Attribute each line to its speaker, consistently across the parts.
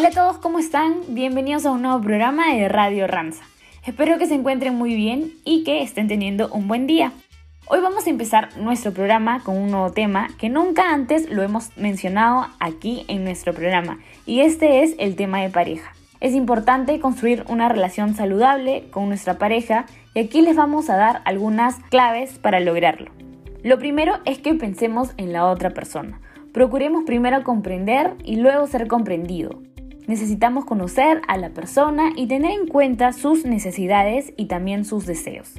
Speaker 1: Hola a todos, ¿cómo están? Bienvenidos a un nuevo programa de Radio Ranza. Espero que se encuentren muy bien y que estén teniendo un buen día. Hoy vamos a empezar nuestro programa con un nuevo tema que nunca antes lo hemos mencionado aquí en nuestro programa y este es el tema de pareja. Es importante construir una relación saludable con nuestra pareja y aquí les vamos a dar algunas claves para lograrlo. Lo primero es que pensemos en la otra persona. Procuremos primero comprender y luego ser comprendido. Necesitamos conocer a la persona y tener en cuenta sus necesidades y también sus deseos.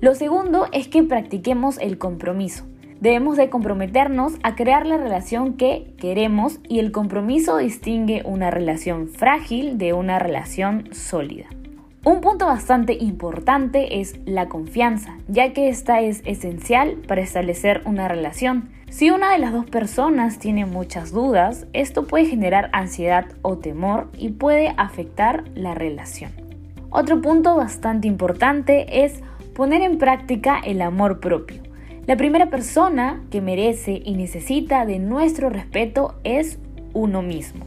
Speaker 1: Lo segundo es que practiquemos el compromiso. Debemos de comprometernos a crear la relación que queremos y el compromiso distingue una relación frágil de una relación sólida. Un punto bastante importante es la confianza, ya que esta es esencial para establecer una relación. Si una de las dos personas tiene muchas dudas, esto puede generar ansiedad o temor y puede afectar la relación. Otro punto bastante importante es poner en práctica el amor propio. La primera persona que merece y necesita de nuestro respeto es uno mismo.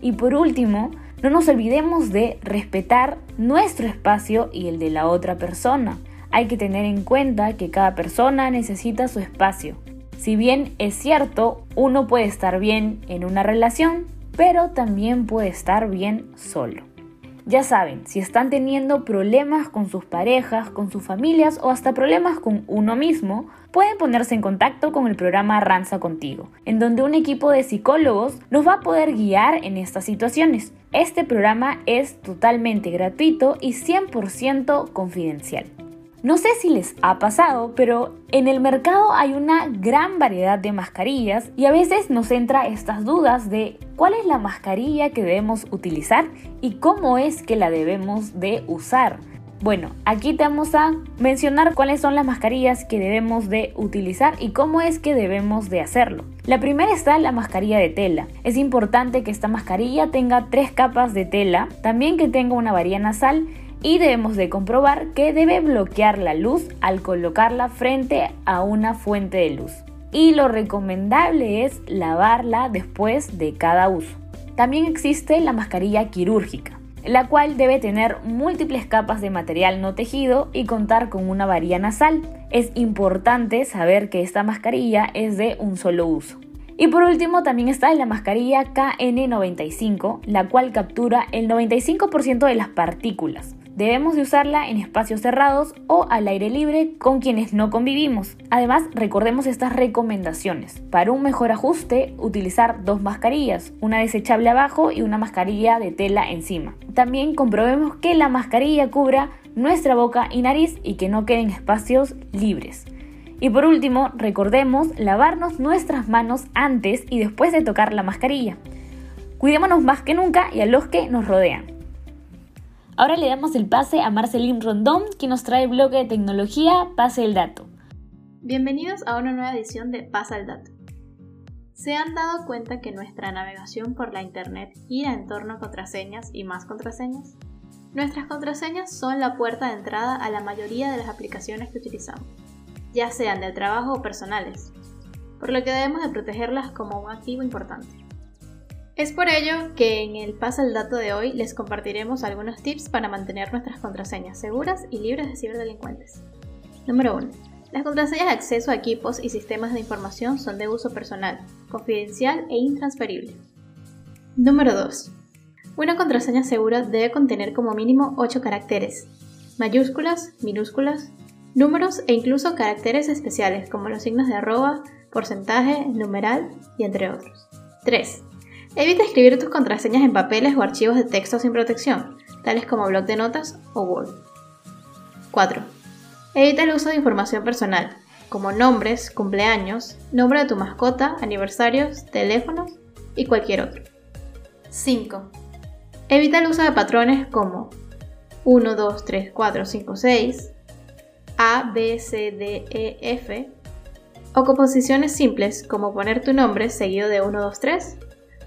Speaker 1: Y por último, no nos olvidemos de respetar nuestro espacio y el de la otra persona. Hay que tener en cuenta que cada persona necesita su espacio si bien es cierto, uno puede estar bien en una relación, pero también puede estar bien solo. Ya saben, si están teniendo problemas con sus parejas, con sus familias o hasta problemas con uno mismo, pueden ponerse en contacto con el programa Ranza Contigo, en donde un equipo de psicólogos nos va a poder guiar en estas situaciones. Este programa es totalmente gratuito y 100% confidencial. No sé si les ha pasado, pero en el mercado hay una gran variedad de mascarillas y a veces nos entra estas dudas de cuál es la mascarilla que debemos utilizar y cómo es que la debemos de usar. Bueno, aquí te vamos a mencionar cuáles son las mascarillas que debemos de utilizar y cómo es que debemos de hacerlo. La primera está la mascarilla de tela. Es importante que esta mascarilla tenga tres capas de tela, también que tenga una varilla nasal y debemos de comprobar que debe bloquear la luz al colocarla frente a una fuente de luz. Y lo recomendable es lavarla después de cada uso. También existe la mascarilla quirúrgica, la cual debe tener múltiples capas de material no tejido y contar con una varilla nasal. Es importante saber que esta mascarilla es de un solo uso. Y por último también está la mascarilla KN95, la cual captura el 95% de las partículas. Debemos de usarla en espacios cerrados o al aire libre con quienes no convivimos. Además, recordemos estas recomendaciones. Para un mejor ajuste, utilizar dos mascarillas, una desechable abajo y una mascarilla de tela encima. También comprobemos que la mascarilla cubra nuestra boca y nariz y que no queden espacios libres. Y por último, recordemos lavarnos nuestras manos antes y después de tocar la mascarilla. Cuidémonos más que nunca y a los que nos rodean. Ahora le damos el pase a Marceline Rondón, que nos trae el bloque de tecnología Pase el Dato.
Speaker 2: Bienvenidos a una nueva edición de Pasa el Dato. ¿Se han dado cuenta que nuestra navegación por la Internet gira en torno a contraseñas y más contraseñas? Nuestras contraseñas son la puerta de entrada a la mayoría de las aplicaciones que utilizamos, ya sean del trabajo o personales, por lo que debemos de protegerlas como un activo importante. Es por ello que en el Pasa el Dato de hoy les compartiremos algunos tips para mantener nuestras contraseñas seguras y libres de ciberdelincuentes. Número 1. Las contraseñas de acceso a equipos y sistemas de información son de uso personal, confidencial e intransferible. Número 2. Una contraseña segura debe contener como mínimo 8 caracteres, mayúsculas, minúsculas, números e incluso caracteres especiales como los signos de arroba, porcentaje, numeral y entre otros. 3. Evita escribir tus contraseñas en papeles o archivos de texto sin protección, tales como blog de notas o Word. 4. Evita el uso de información personal, como nombres, cumpleaños, nombre de tu mascota, aniversarios, teléfonos y cualquier otro. 5. Evita el uso de patrones como 1, 2, 3, 4, 5, 6, A, B, C, D, E, F, o composiciones simples como poner tu nombre seguido de 1, 2, 3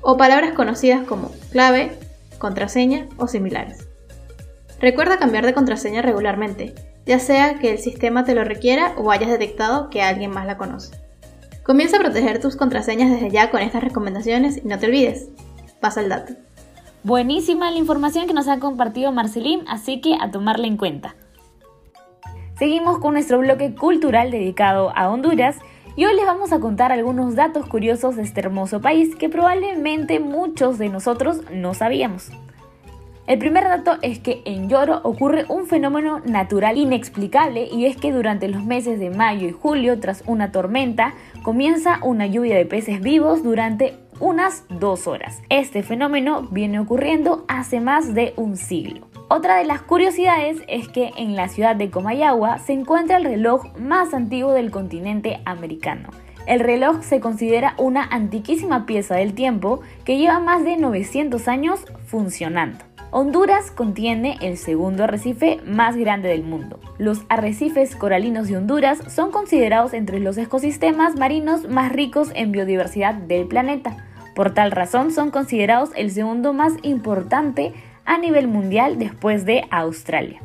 Speaker 2: o palabras conocidas como clave, contraseña o similares. Recuerda cambiar de contraseña regularmente, ya sea que el sistema te lo requiera o hayas detectado que alguien más la conoce. Comienza a proteger tus contraseñas desde ya con estas recomendaciones y no te olvides, pasa el dato.
Speaker 1: Buenísima la información que nos ha compartido Marcelín, así que a tomarla en cuenta. Seguimos con nuestro bloque cultural dedicado a Honduras y hoy les vamos a contar algunos datos curiosos de este hermoso país que probablemente muchos de nosotros no sabíamos. El primer dato es que en Lloro ocurre un fenómeno natural inexplicable y es que durante los meses de mayo y julio, tras una tormenta, comienza una lluvia de peces vivos durante unas dos horas. Este fenómeno viene ocurriendo hace más de un siglo. Otra de las curiosidades es que en la ciudad de Comayagua se encuentra el reloj más antiguo del continente americano. El reloj se considera una antiquísima pieza del tiempo que lleva más de 900 años funcionando. Honduras contiene el segundo arrecife más grande del mundo. Los arrecifes coralinos de Honduras son considerados entre los ecosistemas marinos más ricos en biodiversidad del planeta. Por tal razón son considerados el segundo más importante a nivel mundial después de Australia.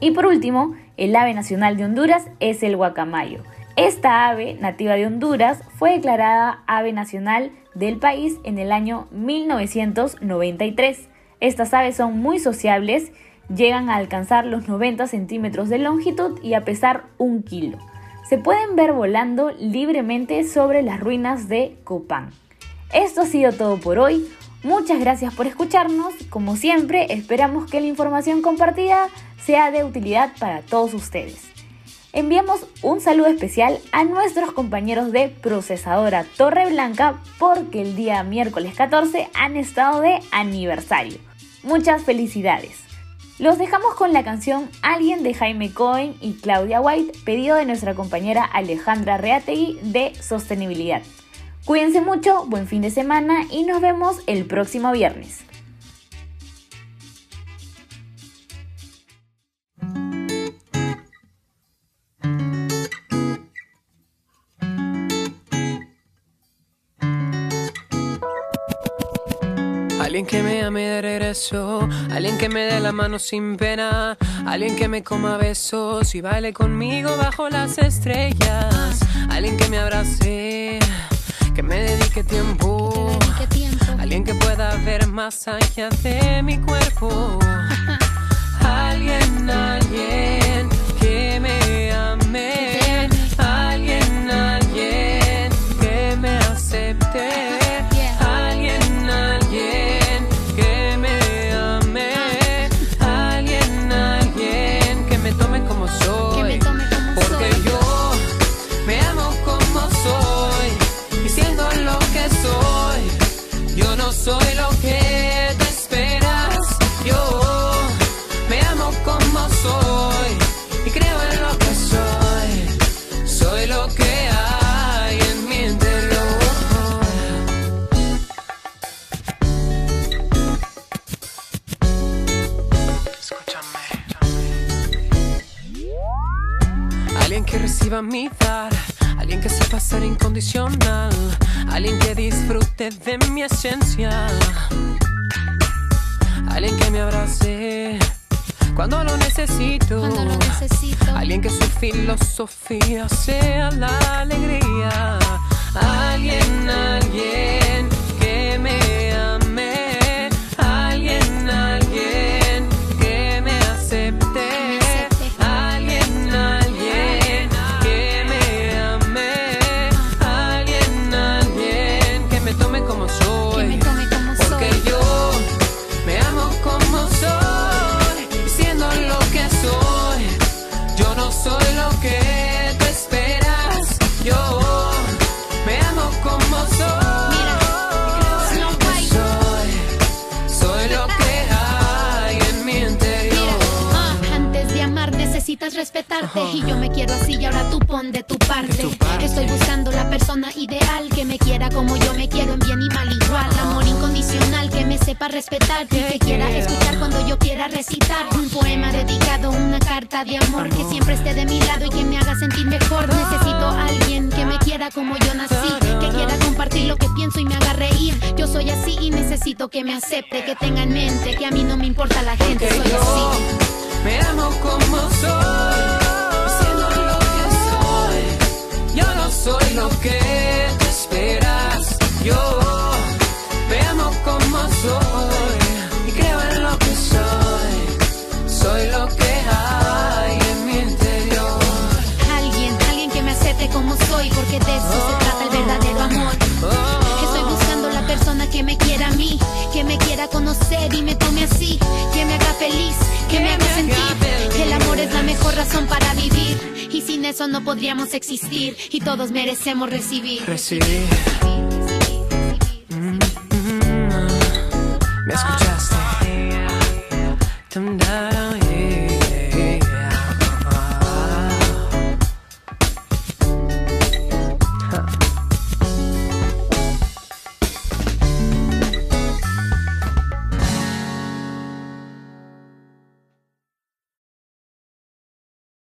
Speaker 1: Y por último, el ave nacional de Honduras es el guacamayo. Esta ave nativa de Honduras fue declarada ave nacional del país en el año 1993 estas aves son muy sociables, llegan a alcanzar los 90 centímetros de longitud y a pesar un kilo. Se pueden ver volando libremente sobre las ruinas de Copán. Esto ha sido todo por hoy. Muchas gracias por escucharnos. Como siempre, esperamos que la información compartida sea de utilidad para todos ustedes. Enviamos un saludo especial a nuestros compañeros de Procesadora Torre Blanca porque el día miércoles 14 han estado de aniversario. Muchas felicidades. Los dejamos con la canción Alguien de Jaime Cohen y Claudia White, pedido de nuestra compañera Alejandra Reategui de Sostenibilidad. Cuídense mucho, buen fin de semana y nos vemos el próximo viernes.
Speaker 3: Alguien que me ame de regreso, alguien que me dé la mano sin pena, alguien que me coma besos y baile conmigo bajo las estrellas, alguien que me abrace, que me dedique tiempo, alguien que pueda ver más allá de mi cuerpo, alguien, alguien que me dar Alguien que sepa ser incondicional. Alguien que disfrute de mi esencia. Alguien que me abrace cuando lo necesito.
Speaker 4: Cuando lo necesito.
Speaker 3: Alguien que su filosofía sea la alegría. Alguien, alguien
Speaker 4: respetarte y yo me quiero así y ahora tú pon de tu parte. Estoy buscando la persona ideal que me quiera como yo me quiero en bien y mal igual. Amor incondicional que me sepa respetar y que quiera escuchar cuando yo quiera recitar un poema dedicado, una carta de amor que siempre esté de mi lado y que me haga sentir mejor. Necesito a alguien que me quiera como yo nací, que quiera compartir lo que pienso y me haga reír. Yo soy así y necesito que me acepte, que tenga en mente que a mí no me importa la gente, soy así.
Speaker 3: me amo como soy,
Speaker 4: eso no podríamos existir y todos merecemos recibir.
Speaker 3: Recibir. Mm -hmm. Me escuchaste.